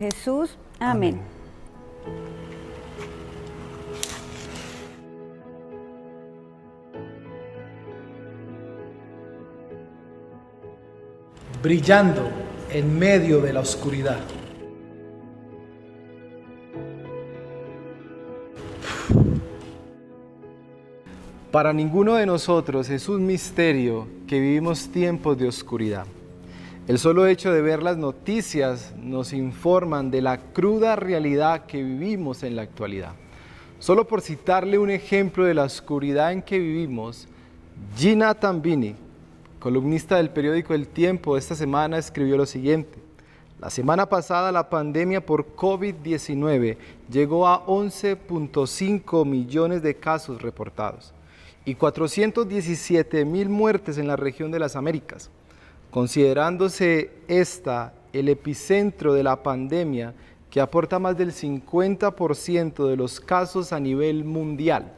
Jesús. Amén. Brillando en medio de la oscuridad. Para ninguno de nosotros es un misterio que vivimos tiempos de oscuridad. El solo hecho de ver las noticias nos informan de la cruda realidad que vivimos en la actualidad. Solo por citarle un ejemplo de la oscuridad en que vivimos, Gina Tambini, columnista del periódico El Tiempo, esta semana escribió lo siguiente. La semana pasada la pandemia por COVID-19 llegó a 11.5 millones de casos reportados y 417 mil muertes en la región de las Américas considerándose esta el epicentro de la pandemia que aporta más del 50% de los casos a nivel mundial.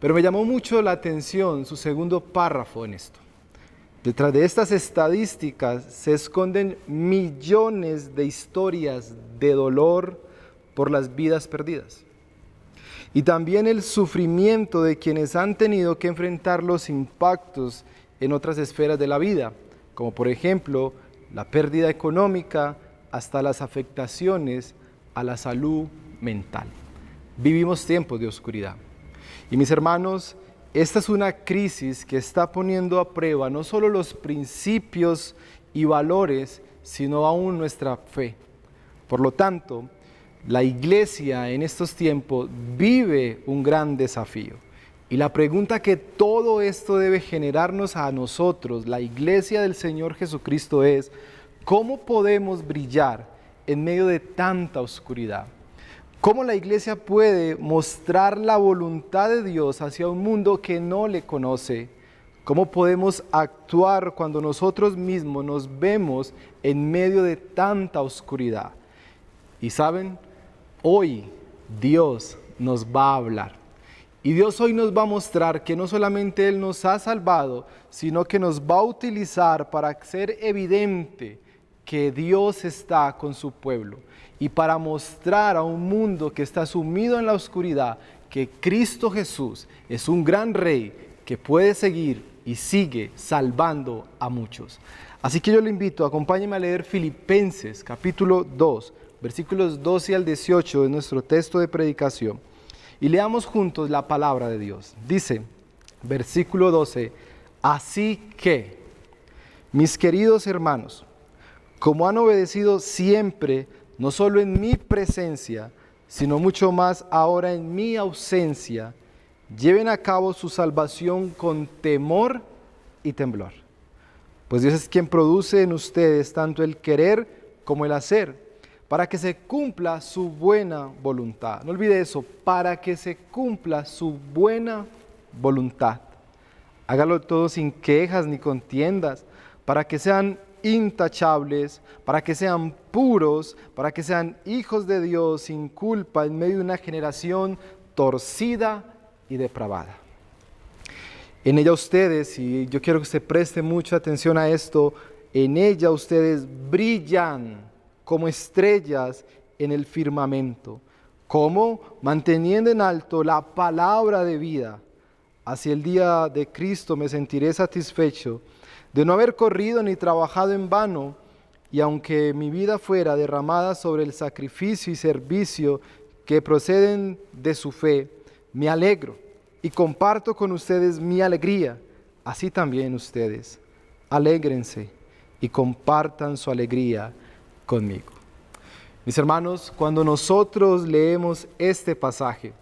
Pero me llamó mucho la atención su segundo párrafo en esto. Detrás de estas estadísticas se esconden millones de historias de dolor por las vidas perdidas. Y también el sufrimiento de quienes han tenido que enfrentar los impactos en otras esferas de la vida, como por ejemplo la pérdida económica hasta las afectaciones a la salud mental. Vivimos tiempos de oscuridad. Y mis hermanos, esta es una crisis que está poniendo a prueba no solo los principios y valores, sino aún nuestra fe. Por lo tanto, la iglesia en estos tiempos vive un gran desafío. Y la pregunta que todo esto debe generarnos a nosotros, la iglesia del Señor Jesucristo, es, ¿cómo podemos brillar en medio de tanta oscuridad? ¿Cómo la iglesia puede mostrar la voluntad de Dios hacia un mundo que no le conoce? ¿Cómo podemos actuar cuando nosotros mismos nos vemos en medio de tanta oscuridad? Y saben, hoy Dios nos va a hablar. Y Dios hoy nos va a mostrar que no solamente Él nos ha salvado, sino que nos va a utilizar para hacer evidente que Dios está con su pueblo y para mostrar a un mundo que está sumido en la oscuridad que Cristo Jesús es un gran rey que puede seguir y sigue salvando a muchos. Así que yo le invito, acompáñeme a leer Filipenses capítulo 2, versículos 12 al 18 de nuestro texto de predicación. Y leamos juntos la palabra de Dios. Dice, versículo 12, así que, mis queridos hermanos, como han obedecido siempre, no solo en mi presencia, sino mucho más ahora en mi ausencia, lleven a cabo su salvación con temor y temblor. Pues Dios es quien produce en ustedes tanto el querer como el hacer para que se cumpla su buena voluntad. No olvide eso, para que se cumpla su buena voluntad. Hágalo todo sin quejas ni contiendas, para que sean intachables, para que sean puros, para que sean hijos de Dios sin culpa en medio de una generación torcida y depravada. En ella ustedes, y yo quiero que se preste mucha atención a esto, en ella ustedes brillan como estrellas en el firmamento, como manteniendo en alto la palabra de vida. Hacia el día de Cristo me sentiré satisfecho de no haber corrido ni trabajado en vano, y aunque mi vida fuera derramada sobre el sacrificio y servicio que proceden de su fe, me alegro y comparto con ustedes mi alegría, así también ustedes. Alégrense y compartan su alegría conmigo. Mis hermanos, cuando nosotros leemos este pasaje,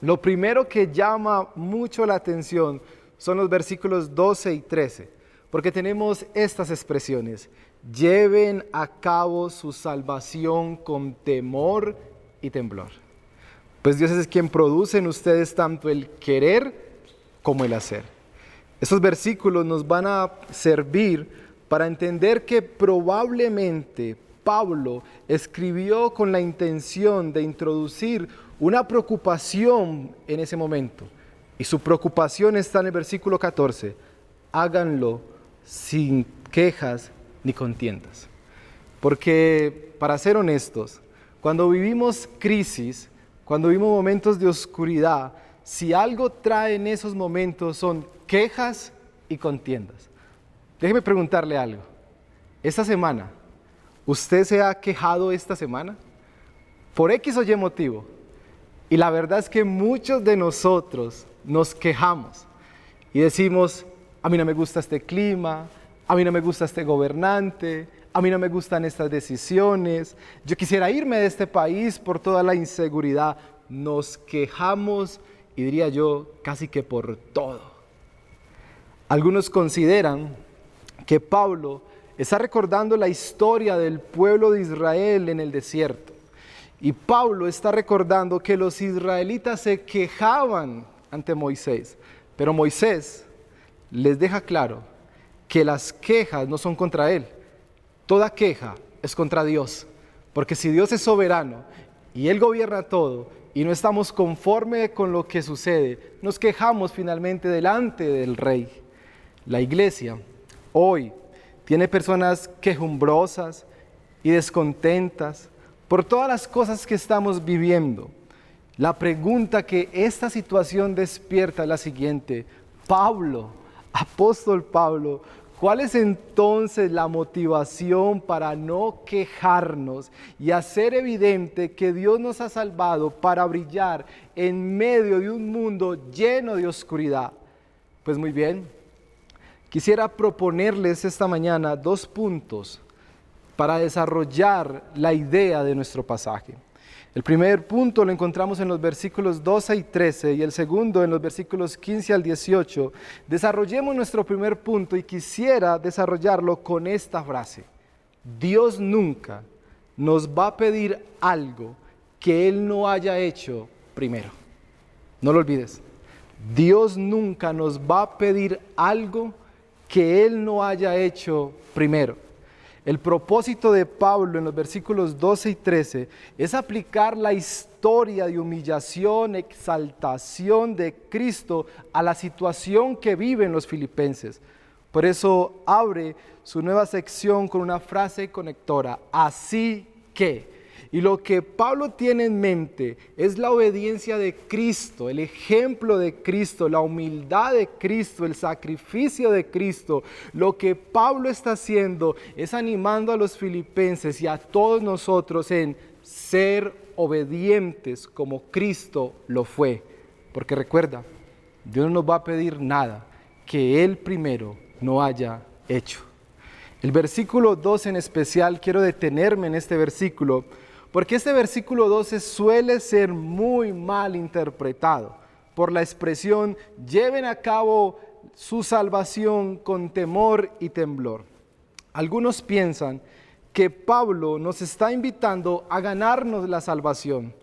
lo primero que llama mucho la atención son los versículos 12 y 13, porque tenemos estas expresiones. Lleven a cabo su salvación con temor y temblor. Pues Dios es quien produce en ustedes tanto el querer como el hacer. Estos versículos nos van a servir para entender que probablemente Pablo escribió con la intención de introducir una preocupación en ese momento. Y su preocupación está en el versículo 14. Háganlo sin quejas ni contiendas. Porque, para ser honestos, cuando vivimos crisis, cuando vivimos momentos de oscuridad, si algo trae en esos momentos son quejas y contiendas. Déjeme preguntarle algo. Esta semana, ¿usted se ha quejado esta semana? Por X o Y motivo. Y la verdad es que muchos de nosotros nos quejamos y decimos, a mí no me gusta este clima, a mí no me gusta este gobernante, a mí no me gustan estas decisiones, yo quisiera irme de este país por toda la inseguridad. Nos quejamos y diría yo casi que por todo. Algunos consideran que Pablo está recordando la historia del pueblo de Israel en el desierto. Y Pablo está recordando que los israelitas se quejaban ante Moisés, pero Moisés les deja claro que las quejas no son contra él. Toda queja es contra Dios. Porque si Dios es soberano y Él gobierna todo y no estamos conforme con lo que sucede, nos quejamos finalmente delante del Rey. La iglesia hoy tiene personas quejumbrosas y descontentas por todas las cosas que estamos viviendo. La pregunta que esta situación despierta es la siguiente. Pablo, apóstol Pablo, ¿cuál es entonces la motivación para no quejarnos y hacer evidente que Dios nos ha salvado para brillar en medio de un mundo lleno de oscuridad? Pues muy bien, quisiera proponerles esta mañana dos puntos para desarrollar la idea de nuestro pasaje. El primer punto lo encontramos en los versículos 12 y 13 y el segundo en los versículos 15 al 18. Desarrollemos nuestro primer punto y quisiera desarrollarlo con esta frase. Dios nunca nos va a pedir algo que Él no haya hecho primero. No lo olvides. Dios nunca nos va a pedir algo que Él no haya hecho primero. El propósito de Pablo en los versículos 12 y 13 es aplicar la historia de humillación, exaltación de Cristo a la situación que viven los filipenses. Por eso abre su nueva sección con una frase conectora, así que. Y lo que Pablo tiene en mente es la obediencia de Cristo, el ejemplo de Cristo, la humildad de Cristo, el sacrificio de Cristo. Lo que Pablo está haciendo es animando a los filipenses y a todos nosotros en ser obedientes como Cristo lo fue. Porque recuerda, Dios no nos va a pedir nada que Él primero no haya hecho. El versículo 2 en especial, quiero detenerme en este versículo porque este versículo 12 suele ser muy mal interpretado por la expresión lleven a cabo su salvación con temor y temblor. Algunos piensan que Pablo nos está invitando a ganarnos la salvación.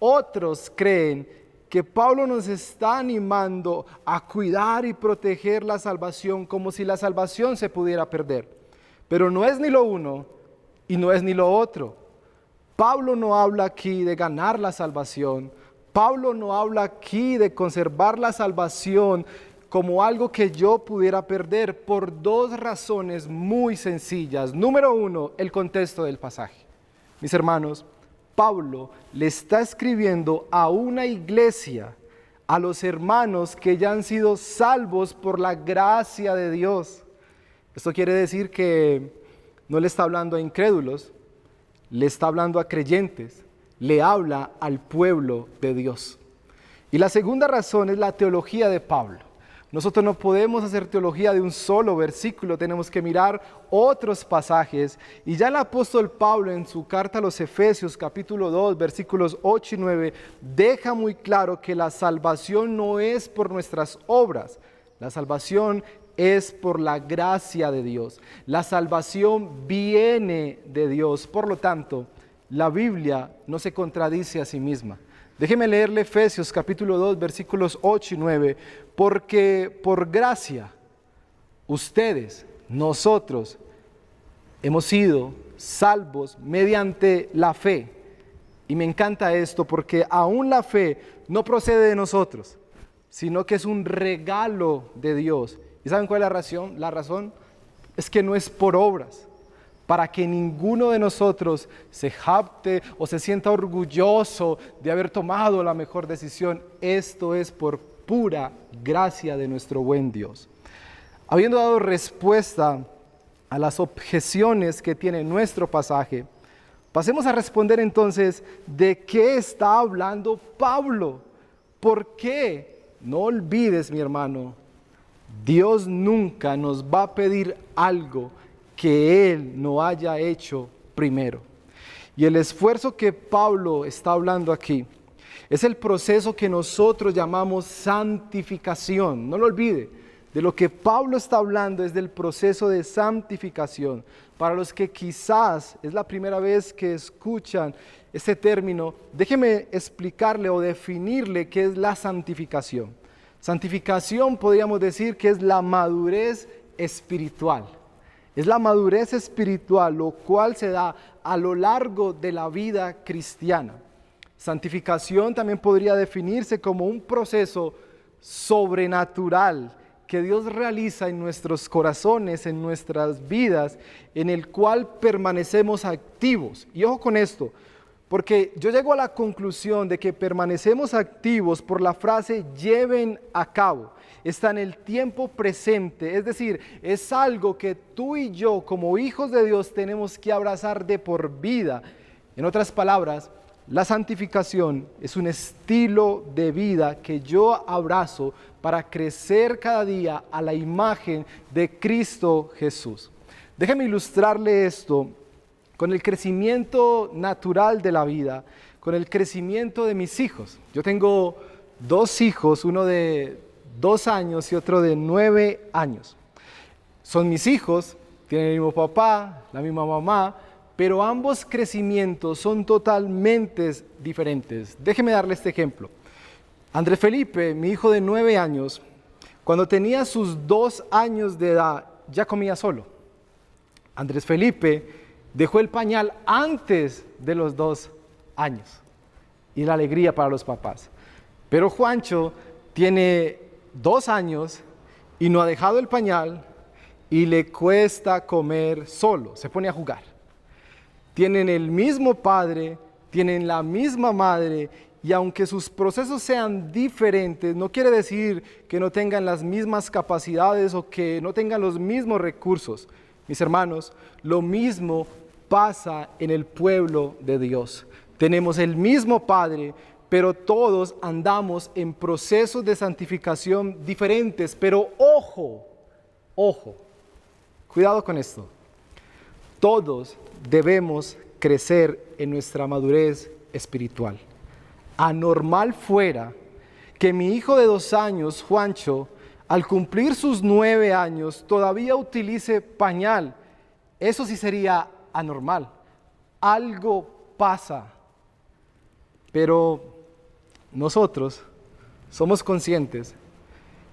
Otros creen que Pablo nos está animando a cuidar y proteger la salvación como si la salvación se pudiera perder. Pero no es ni lo uno y no es ni lo otro. Pablo no habla aquí de ganar la salvación. Pablo no habla aquí de conservar la salvación como algo que yo pudiera perder por dos razones muy sencillas. Número uno, el contexto del pasaje. Mis hermanos, Pablo le está escribiendo a una iglesia, a los hermanos que ya han sido salvos por la gracia de Dios. Esto quiere decir que no le está hablando a incrédulos, le está hablando a creyentes, le habla al pueblo de Dios. Y la segunda razón es la teología de Pablo. Nosotros no podemos hacer teología de un solo versículo, tenemos que mirar otros pasajes. Y ya el apóstol Pablo en su carta a los Efesios capítulo 2 versículos 8 y 9 deja muy claro que la salvación no es por nuestras obras, la salvación es por la gracia de Dios. La salvación viene de Dios. Por lo tanto, la Biblia no se contradice a sí misma. Déjeme leerle Efesios capítulo 2 versículos 8 y 9. Porque por gracia, ustedes, nosotros, hemos sido salvos mediante la fe. Y me encanta esto porque aún la fe no procede de nosotros, sino que es un regalo de Dios ¿Y saben cuál es la razón? La razón es que no es por obras, para que ninguno de nosotros se jacte o se sienta orgulloso de haber tomado la mejor decisión. Esto es por pura gracia de nuestro buen Dios. Habiendo dado respuesta a las objeciones que tiene nuestro pasaje, pasemos a responder entonces de qué está hablando Pablo. ¿Por qué? No olvides, mi hermano, Dios nunca nos va a pedir algo que Él no haya hecho primero. Y el esfuerzo que Pablo está hablando aquí es el proceso que nosotros llamamos santificación. No lo olvide, de lo que Pablo está hablando es del proceso de santificación. Para los que quizás es la primera vez que escuchan este término, déjeme explicarle o definirle qué es la santificación. Santificación podríamos decir que es la madurez espiritual. Es la madurez espiritual, lo cual se da a lo largo de la vida cristiana. Santificación también podría definirse como un proceso sobrenatural que Dios realiza en nuestros corazones, en nuestras vidas, en el cual permanecemos activos. Y ojo con esto, porque yo llego a la conclusión de que permanecemos activos por la frase lleven a cabo está en el tiempo presente, es decir, es algo que tú y yo como hijos de Dios tenemos que abrazar de por vida. En otras palabras, la santificación es un estilo de vida que yo abrazo para crecer cada día a la imagen de Cristo Jesús. Déjeme ilustrarle esto con el crecimiento natural de la vida, con el crecimiento de mis hijos. Yo tengo dos hijos, uno de dos años y otro de nueve años. Son mis hijos, tienen el mismo papá, la misma mamá, pero ambos crecimientos son totalmente diferentes. Déjeme darle este ejemplo. Andrés Felipe, mi hijo de nueve años, cuando tenía sus dos años de edad, ya comía solo. Andrés Felipe dejó el pañal antes de los dos años. Y la alegría para los papás. Pero Juancho tiene dos años y no ha dejado el pañal y le cuesta comer solo, se pone a jugar. Tienen el mismo padre, tienen la misma madre y aunque sus procesos sean diferentes, no quiere decir que no tengan las mismas capacidades o que no tengan los mismos recursos. Mis hermanos, lo mismo pasa en el pueblo de Dios. Tenemos el mismo Padre, pero todos andamos en procesos de santificación diferentes. Pero ojo, ojo, cuidado con esto. Todos debemos crecer en nuestra madurez espiritual. Anormal fuera que mi hijo de dos años, Juancho, al cumplir sus nueve años, todavía utilice pañal. Eso sí sería anormal. Algo pasa. Pero nosotros somos conscientes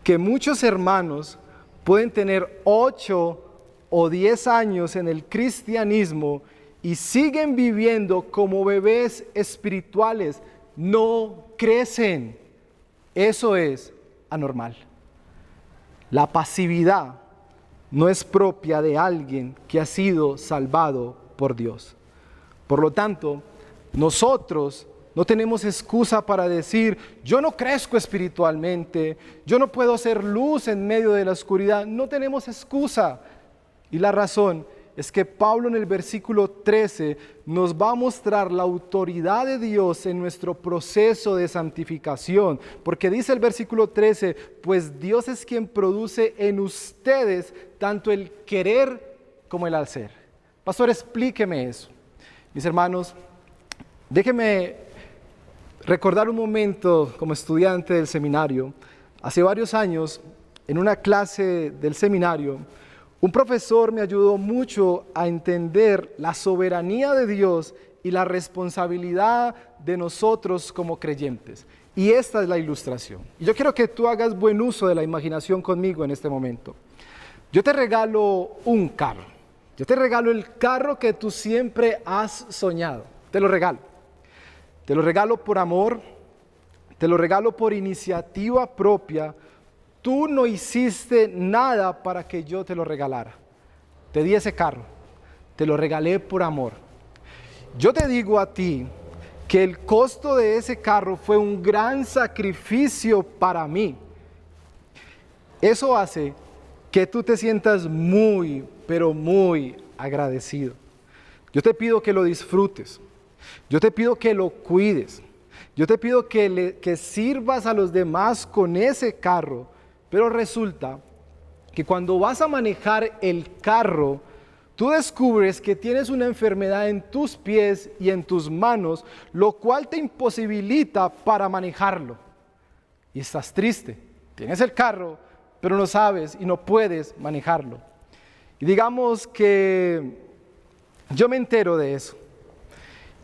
que muchos hermanos pueden tener 8 o 10 años en el cristianismo y siguen viviendo como bebés espirituales, no crecen. Eso es anormal. La pasividad no es propia de alguien que ha sido salvado por Dios. Por lo tanto, nosotros no tenemos excusa para decir, yo no crezco espiritualmente, yo no puedo ser luz en medio de la oscuridad. No tenemos excusa. Y la razón es que Pablo en el versículo 13 nos va a mostrar la autoridad de Dios en nuestro proceso de santificación. Porque dice el versículo 13, pues Dios es quien produce en ustedes tanto el querer como el hacer. Pastor, explíqueme eso. Mis hermanos, déjeme recordar un momento como estudiante del seminario. Hace varios años, en una clase del seminario, un profesor me ayudó mucho a entender la soberanía de Dios y la responsabilidad de nosotros como creyentes. Y esta es la ilustración. Y yo quiero que tú hagas buen uso de la imaginación conmigo en este momento. Yo te regalo un carro. Yo te regalo el carro que tú siempre has soñado. Te lo regalo. Te lo regalo por amor, te lo regalo por iniciativa propia. Tú no hiciste nada para que yo te lo regalara. Te di ese carro. te lo regalé por amor. Yo te digo a ti que el costo de ese carro fue un gran sacrificio para mí. Eso hace que tú te sientas muy, pero muy agradecido. Yo te pido que lo disfrutes. Yo te pido que lo cuides. Yo te pido que, que sirvas a los demás con ese carro. Pero resulta que cuando vas a manejar el carro, tú descubres que tienes una enfermedad en tus pies y en tus manos, lo cual te imposibilita para manejarlo. Y estás triste. Tienes el carro, pero no sabes y no puedes manejarlo. Y digamos que yo me entero de eso.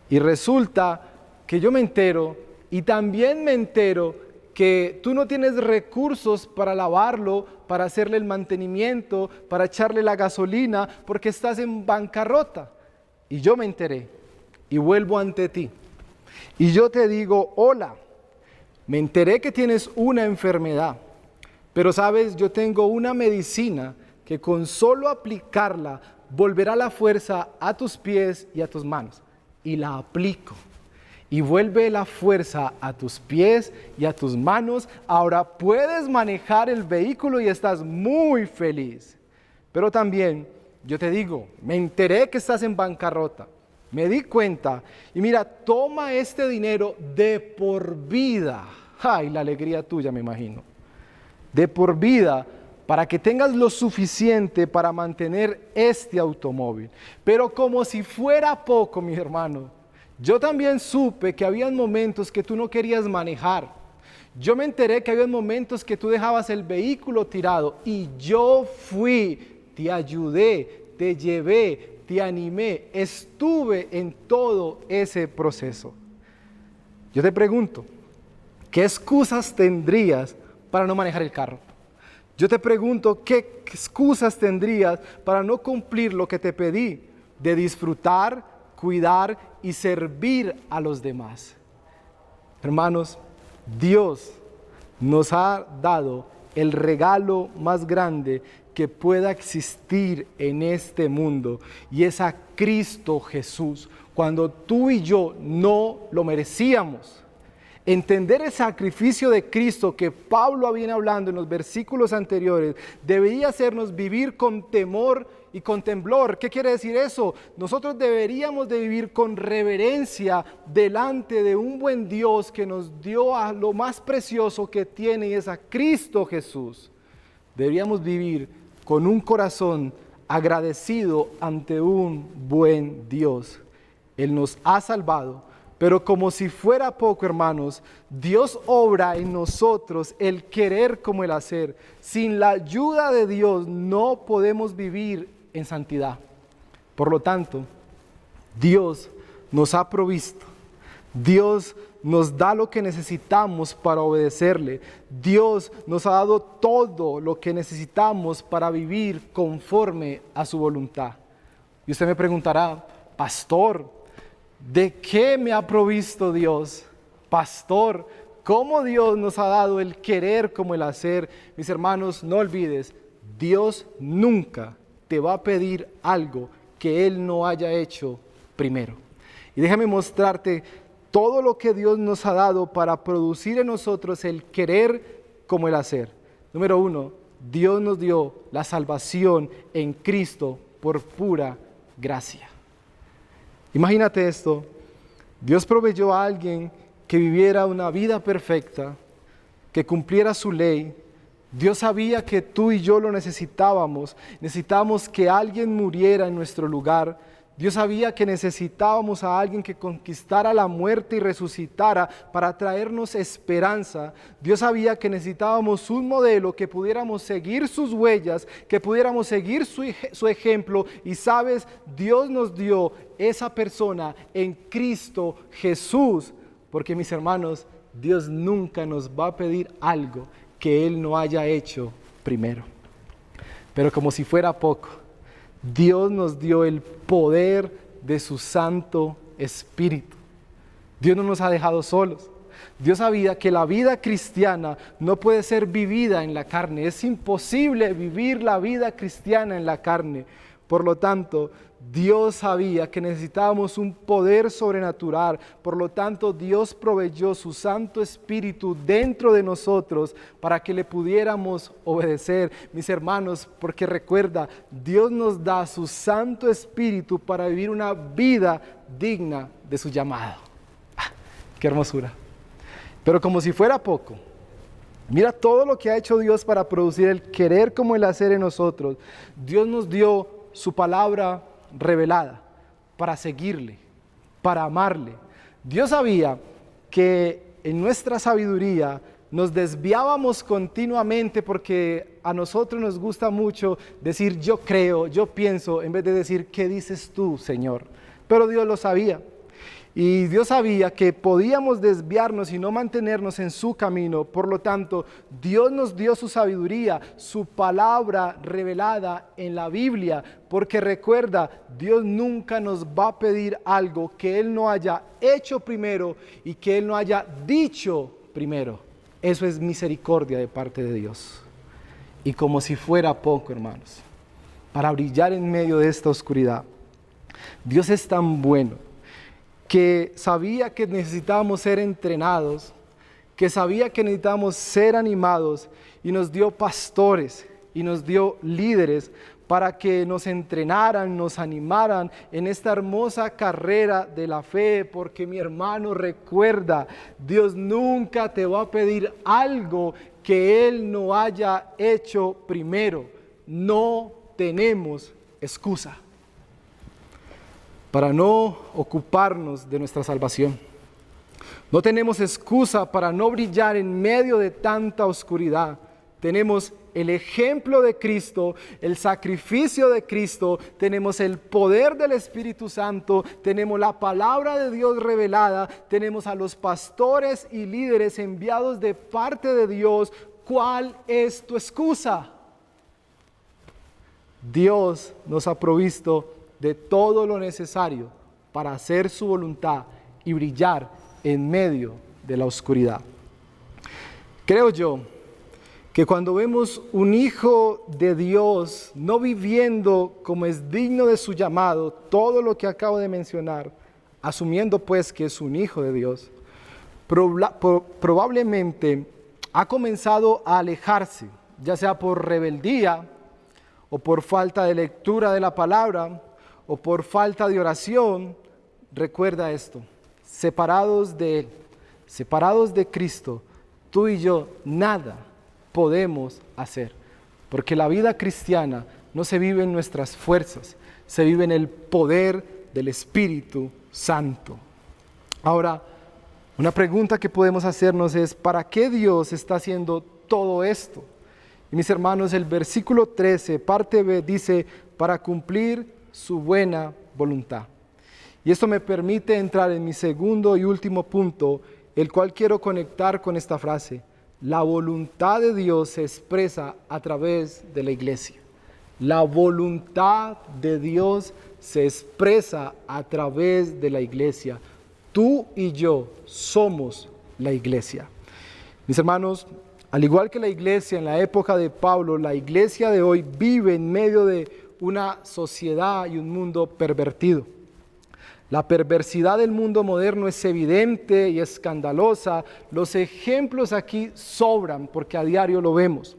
Y resulta que yo me entero y también me entero que tú no tienes recursos para lavarlo, para hacerle el mantenimiento, para echarle la gasolina, porque estás en bancarrota. Y yo me enteré y vuelvo ante ti. Y yo te digo, hola, me enteré que tienes una enfermedad, pero sabes, yo tengo una medicina que con solo aplicarla volverá la fuerza a tus pies y a tus manos. Y la aplico. Y vuelve la fuerza a tus pies y a tus manos. Ahora puedes manejar el vehículo y estás muy feliz. Pero también, yo te digo, me enteré que estás en bancarrota. Me di cuenta. Y mira, toma este dinero de por vida. Ay, la alegría tuya, me imagino. De por vida para que tengas lo suficiente para mantener este automóvil. Pero como si fuera poco, mi hermano, yo también supe que había momentos que tú no querías manejar. Yo me enteré que había momentos que tú dejabas el vehículo tirado y yo fui, te ayudé, te llevé, te animé, estuve en todo ese proceso. Yo te pregunto, ¿qué excusas tendrías para no manejar el carro? Yo te pregunto, ¿qué excusas tendrías para no cumplir lo que te pedí de disfrutar, cuidar y servir a los demás? Hermanos, Dios nos ha dado el regalo más grande que pueda existir en este mundo y es a Cristo Jesús, cuando tú y yo no lo merecíamos. Entender el sacrificio de Cristo que Pablo viene hablando en los versículos anteriores debería hacernos vivir con temor y con temblor. ¿Qué quiere decir eso? Nosotros deberíamos de vivir con reverencia delante de un buen Dios que nos dio a lo más precioso que tiene y es a Cristo Jesús. Deberíamos vivir con un corazón agradecido ante un buen Dios. Él nos ha salvado pero como si fuera poco, hermanos, Dios obra en nosotros el querer como el hacer. Sin la ayuda de Dios no podemos vivir en santidad. Por lo tanto, Dios nos ha provisto. Dios nos da lo que necesitamos para obedecerle. Dios nos ha dado todo lo que necesitamos para vivir conforme a su voluntad. Y usted me preguntará, pastor, ¿De qué me ha provisto Dios? Pastor, ¿cómo Dios nos ha dado el querer como el hacer? Mis hermanos, no olvides, Dios nunca te va a pedir algo que Él no haya hecho primero. Y déjame mostrarte todo lo que Dios nos ha dado para producir en nosotros el querer como el hacer. Número uno, Dios nos dio la salvación en Cristo por pura gracia. Imagínate esto, Dios proveyó a alguien que viviera una vida perfecta, que cumpliera su ley. Dios sabía que tú y yo lo necesitábamos, necesitábamos que alguien muriera en nuestro lugar Dios sabía que necesitábamos a alguien que conquistara la muerte y resucitara para traernos esperanza. Dios sabía que necesitábamos un modelo que pudiéramos seguir sus huellas, que pudiéramos seguir su, su, ejemplo. Y sabes, Dios nos dio esa persona en Cristo Jesús. Porque mis hermanos, Dios nunca nos va a pedir algo que Él no haya hecho primero. Pero como si fuera poco Dios nos dio el poder de su Santo Espíritu. Dios no nos ha dejado solos. Dios sabía que la vida cristiana no puede ser vivida en la carne. Es imposible vivir la vida cristiana en la carne. Por lo tanto, Dios sabía que necesitábamos un poder sobrenatural, por lo tanto Dios proveyó su Santo Espíritu dentro de nosotros para que le pudiéramos obedecer, mis hermanos, porque recuerda, Dios nos da su Santo Espíritu para vivir una vida digna de su llamado. Ah, ¡Qué hermosura! Pero como si fuera poco, mira todo lo que ha hecho Dios para producir el querer como el hacer en nosotros. Dios nos dio su palabra revelada para seguirle, para amarle. Dios sabía que en nuestra sabiduría nos desviábamos continuamente porque a nosotros nos gusta mucho decir yo creo, yo pienso, en vez de decir ¿qué dices tú, Señor? Pero Dios lo sabía. Y Dios sabía que podíamos desviarnos y no mantenernos en su camino. Por lo tanto, Dios nos dio su sabiduría, su palabra revelada en la Biblia. Porque recuerda, Dios nunca nos va a pedir algo que Él no haya hecho primero y que Él no haya dicho primero. Eso es misericordia de parte de Dios. Y como si fuera poco, hermanos, para brillar en medio de esta oscuridad. Dios es tan bueno que sabía que necesitábamos ser entrenados, que sabía que necesitábamos ser animados y nos dio pastores y nos dio líderes para que nos entrenaran, nos animaran en esta hermosa carrera de la fe, porque mi hermano recuerda, Dios nunca te va a pedir algo que Él no haya hecho primero. No tenemos excusa para no ocuparnos de nuestra salvación. No tenemos excusa para no brillar en medio de tanta oscuridad. Tenemos el ejemplo de Cristo, el sacrificio de Cristo, tenemos el poder del Espíritu Santo, tenemos la palabra de Dios revelada, tenemos a los pastores y líderes enviados de parte de Dios. ¿Cuál es tu excusa? Dios nos ha provisto de todo lo necesario para hacer su voluntad y brillar en medio de la oscuridad. Creo yo que cuando vemos un hijo de Dios no viviendo como es digno de su llamado, todo lo que acabo de mencionar, asumiendo pues que es un hijo de Dios, probablemente ha comenzado a alejarse, ya sea por rebeldía o por falta de lectura de la palabra, o por falta de oración, recuerda esto, separados de Él, separados de Cristo, tú y yo nada podemos hacer, porque la vida cristiana no se vive en nuestras fuerzas, se vive en el poder del Espíritu Santo. Ahora, una pregunta que podemos hacernos es, ¿para qué Dios está haciendo todo esto? Y mis hermanos, el versículo 13, parte B, dice, para cumplir su buena voluntad. Y esto me permite entrar en mi segundo y último punto, el cual quiero conectar con esta frase. La voluntad de Dios se expresa a través de la iglesia. La voluntad de Dios se expresa a través de la iglesia. Tú y yo somos la iglesia. Mis hermanos, al igual que la iglesia en la época de Pablo, la iglesia de hoy vive en medio de una sociedad y un mundo pervertido. La perversidad del mundo moderno es evidente y escandalosa. Los ejemplos aquí sobran porque a diario lo vemos.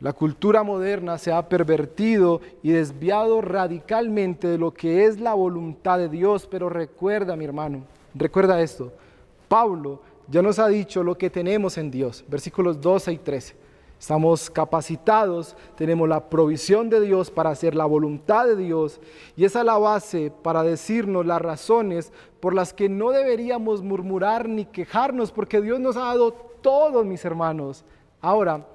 La cultura moderna se ha pervertido y desviado radicalmente de lo que es la voluntad de Dios. Pero recuerda, mi hermano, recuerda esto. Pablo ya nos ha dicho lo que tenemos en Dios. Versículos 12 y 13. Estamos capacitados, tenemos la provisión de Dios para hacer la voluntad de Dios y esa es la base para decirnos las razones por las que no deberíamos murmurar ni quejarnos porque Dios nos ha dado todo, mis hermanos. Ahora,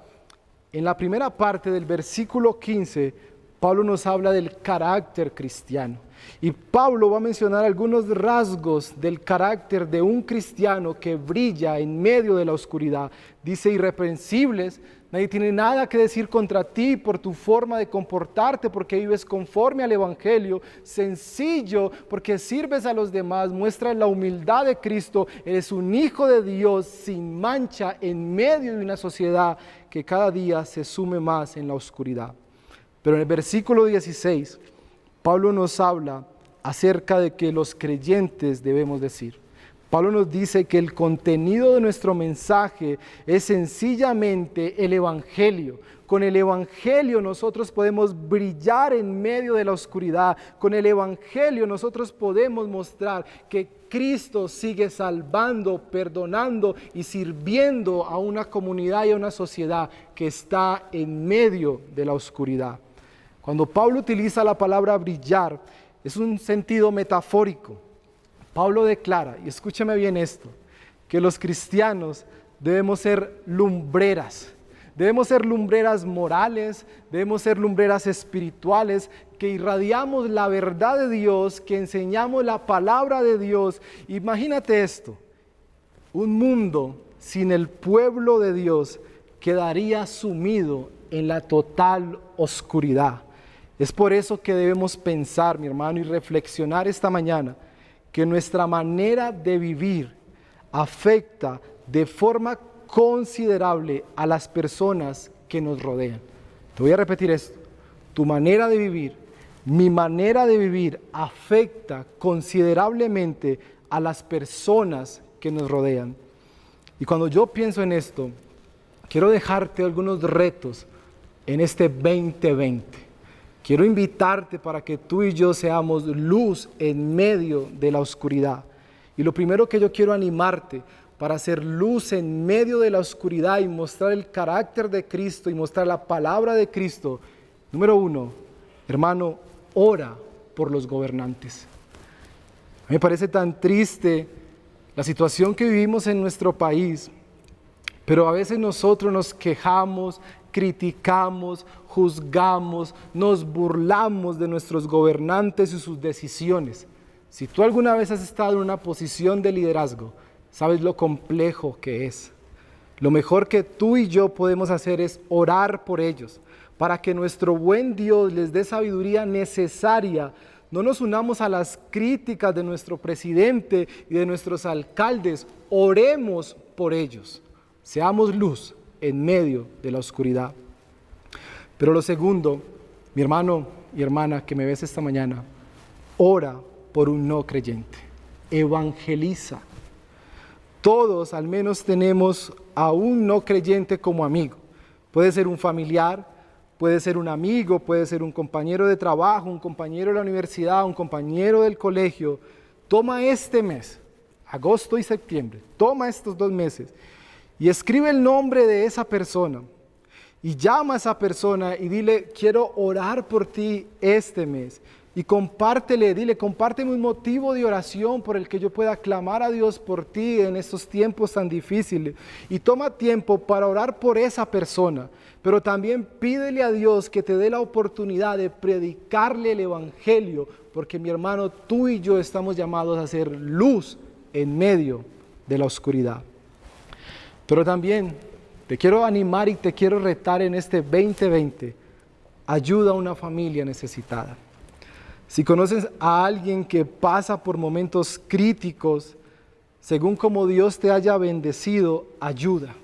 en la primera parte del versículo 15, Pablo nos habla del carácter cristiano. Y Pablo va a mencionar algunos rasgos del carácter de un cristiano que brilla en medio de la oscuridad. Dice irreprensibles, Nadie tiene nada que decir contra ti por tu forma de comportarte, porque vives conforme al Evangelio. Sencillo, porque sirves a los demás, muestras la humildad de Cristo. Eres un hijo de Dios sin mancha en medio de una sociedad que cada día se sume más en la oscuridad. Pero en el versículo 16, Pablo nos habla acerca de que los creyentes debemos decir. Pablo nos dice que el contenido de nuestro mensaje es sencillamente el Evangelio. Con el Evangelio nosotros podemos brillar en medio de la oscuridad. Con el Evangelio nosotros podemos mostrar que Cristo sigue salvando, perdonando y sirviendo a una comunidad y a una sociedad que está en medio de la oscuridad. Cuando Pablo utiliza la palabra brillar, es un sentido metafórico. Pablo declara, y escúchame bien esto, que los cristianos debemos ser lumbreras. Debemos ser lumbreras morales, debemos ser lumbreras espirituales, que irradiamos la verdad de Dios, que enseñamos la palabra de Dios. Imagínate esto, un mundo sin el pueblo de Dios quedaría sumido en la total oscuridad. Es por eso que debemos pensar, mi hermano, y reflexionar esta mañana que nuestra manera de vivir afecta de forma considerable a las personas que nos rodean. Te voy a repetir esto. Tu manera de vivir, mi manera de vivir afecta considerablemente a las personas que nos rodean. Y cuando yo pienso en esto, quiero dejarte algunos retos en este 2020. Quiero invitarte para que tú y yo seamos luz en medio de la oscuridad. Y lo primero que yo quiero animarte para hacer luz en medio de la oscuridad y mostrar el carácter de Cristo y mostrar la palabra de Cristo. Número uno, hermano, ora por los gobernantes. me parece tan triste la situación que vivimos en nuestro país, pero a veces nosotros nos quejamos, criticamos, juzgamos, nos burlamos de nuestros gobernantes y sus decisiones. Si tú alguna vez has estado en una posición de liderazgo, sabes lo complejo que es. Lo mejor que tú y yo podemos hacer es orar por ellos, para que nuestro buen Dios les dé sabiduría necesaria. No nos unamos a las críticas de nuestro presidente y de nuestros alcaldes, oremos por ellos. Seamos luz en medio de la oscuridad. Pero lo segundo, mi hermano y hermana que me ves esta mañana, ora por un no creyente, evangeliza. Todos al menos tenemos a un no creyente como amigo. Puede ser un familiar, puede ser un amigo, puede ser un compañero de trabajo, un compañero de la universidad, un compañero del colegio. Toma este mes, agosto y septiembre, toma estos dos meses y escribe el nombre de esa persona y llama a esa persona y dile, quiero orar por ti este mes. Y compártele, dile, compárteme un motivo de oración por el que yo pueda clamar a Dios por ti en estos tiempos tan difíciles. Y toma tiempo para orar por esa persona. Pero también pídele a Dios que te dé la oportunidad de predicarle el Evangelio, porque mi hermano, tú y yo estamos llamados a ser luz en medio de la oscuridad. Pero también te quiero animar y te quiero retar en este 2020. Ayuda a una familia necesitada. Si conoces a alguien que pasa por momentos críticos, según como Dios te haya bendecido, ayuda.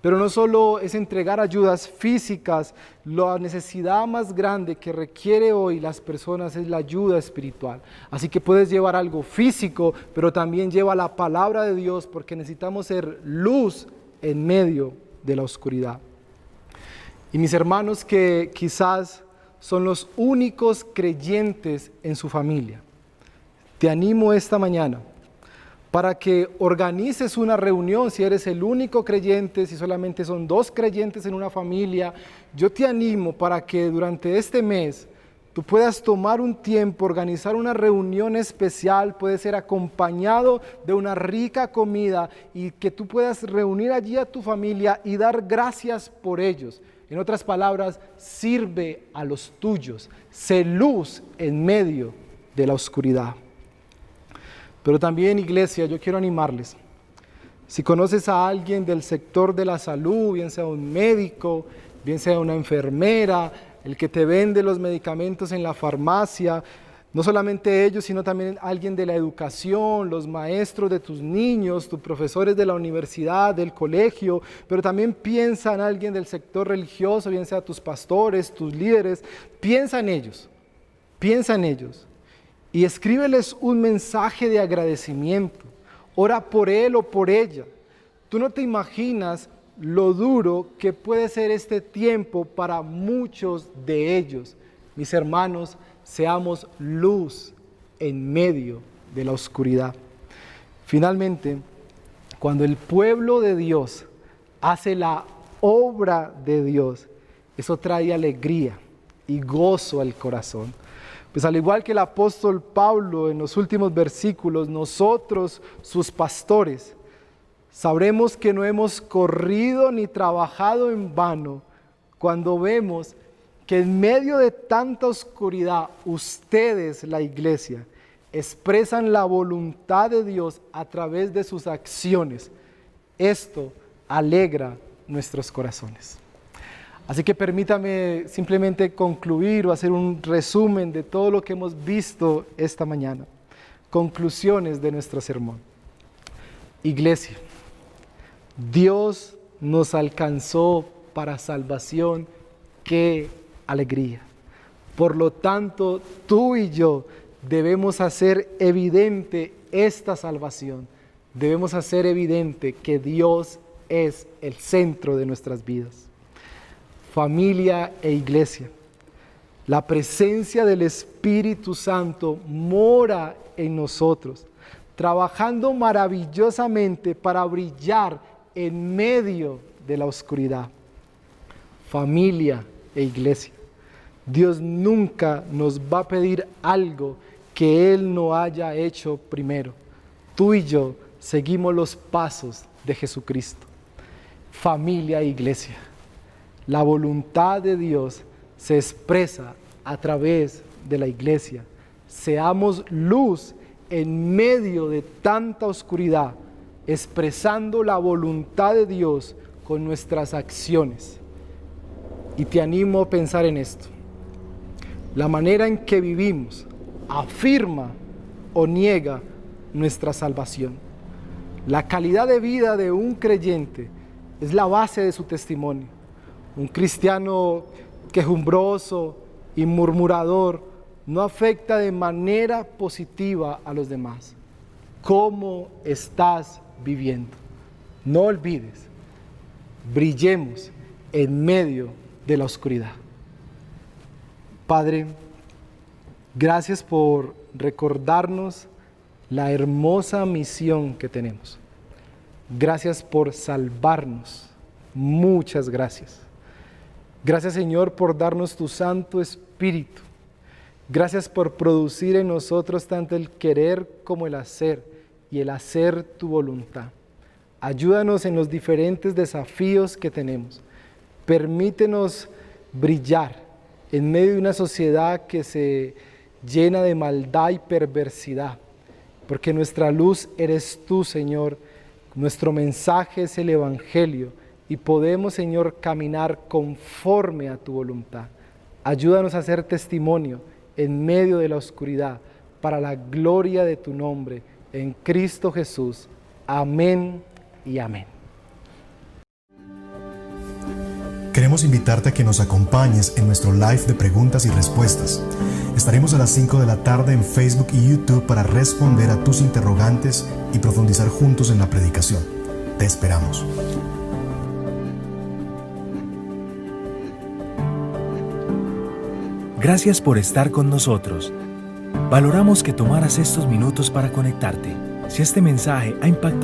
Pero no solo es entregar ayudas físicas, la necesidad más grande que requiere hoy las personas es la ayuda espiritual. Así que puedes llevar algo físico, pero también lleva la palabra de Dios porque necesitamos ser luz en medio de la oscuridad. Y mis hermanos que quizás son los únicos creyentes en su familia, te animo esta mañana para que organices una reunión si eres el único creyente, si solamente son dos creyentes en una familia. Yo te animo para que durante este mes tú puedas tomar un tiempo, organizar una reunión especial, puede ser acompañado de una rica comida y que tú puedas reunir allí a tu familia y dar gracias por ellos. En otras palabras, sirve a los tuyos, sé luz en medio de la oscuridad. Pero también, iglesia, yo quiero animarles. Si conoces a alguien del sector de la salud, bien sea un médico, bien sea una enfermera, el que te vende los medicamentos en la farmacia, no solamente ellos, sino también alguien de la educación, los maestros de tus niños, tus profesores de la universidad, del colegio, pero también piensa en alguien del sector religioso, bien sea tus pastores, tus líderes, piensa en ellos. Piensa en ellos y escríbeles un mensaje de agradecimiento. Ora por él o por ella. Tú no te imaginas lo duro que puede ser este tiempo para muchos de ellos. Mis hermanos, seamos luz en medio de la oscuridad. Finalmente, cuando el pueblo de Dios hace la obra de Dios, eso trae alegría y gozo al corazón. Pues al igual que el apóstol Pablo en los últimos versículos, nosotros, sus pastores, sabremos que no hemos corrido ni trabajado en vano cuando vemos que en medio de tanta oscuridad, ustedes, la iglesia, expresan la voluntad de Dios a través de sus acciones. Esto alegra nuestros corazones. Así que permítame simplemente concluir o hacer un resumen de todo lo que hemos visto esta mañana. Conclusiones de nuestro sermón. Iglesia, Dios nos alcanzó para salvación. Qué alegría. Por lo tanto, tú y yo debemos hacer evidente esta salvación. Debemos hacer evidente que Dios es el centro de nuestras vidas. Familia e iglesia. La presencia del Espíritu Santo mora en nosotros, trabajando maravillosamente para brillar en medio de la oscuridad. Familia e iglesia. Dios nunca nos va a pedir algo que Él no haya hecho primero. Tú y yo seguimos los pasos de Jesucristo. Familia e iglesia. La voluntad de Dios se expresa a través de la iglesia. Seamos luz en medio de tanta oscuridad, expresando la voluntad de Dios con nuestras acciones. Y te animo a pensar en esto. La manera en que vivimos afirma o niega nuestra salvación. La calidad de vida de un creyente es la base de su testimonio. Un cristiano quejumbroso y murmurador no afecta de manera positiva a los demás. ¿Cómo estás viviendo? No olvides, brillemos en medio de la oscuridad. Padre, Gracias por recordarnos la hermosa misión que tenemos. Gracias por salvarnos. Muchas gracias. Gracias Señor por darnos tu Santo Espíritu. Gracias por producir en nosotros tanto el querer como el hacer y el hacer tu voluntad. Ayúdanos en los diferentes desafíos que tenemos. Permítenos brillar en medio de una sociedad que se llena de maldad y perversidad, porque nuestra luz eres tú, Señor. Nuestro mensaje es el Evangelio y podemos, Señor, caminar conforme a tu voluntad. Ayúdanos a hacer testimonio en medio de la oscuridad para la gloria de tu nombre, en Cristo Jesús. Amén y amén. Queremos invitarte a que nos acompañes en nuestro live de preguntas y respuestas. Estaremos a las 5 de la tarde en Facebook y YouTube para responder a tus interrogantes y profundizar juntos en la predicación. Te esperamos. Gracias por estar con nosotros. Valoramos que tomaras estos minutos para conectarte. Si este mensaje ha impactado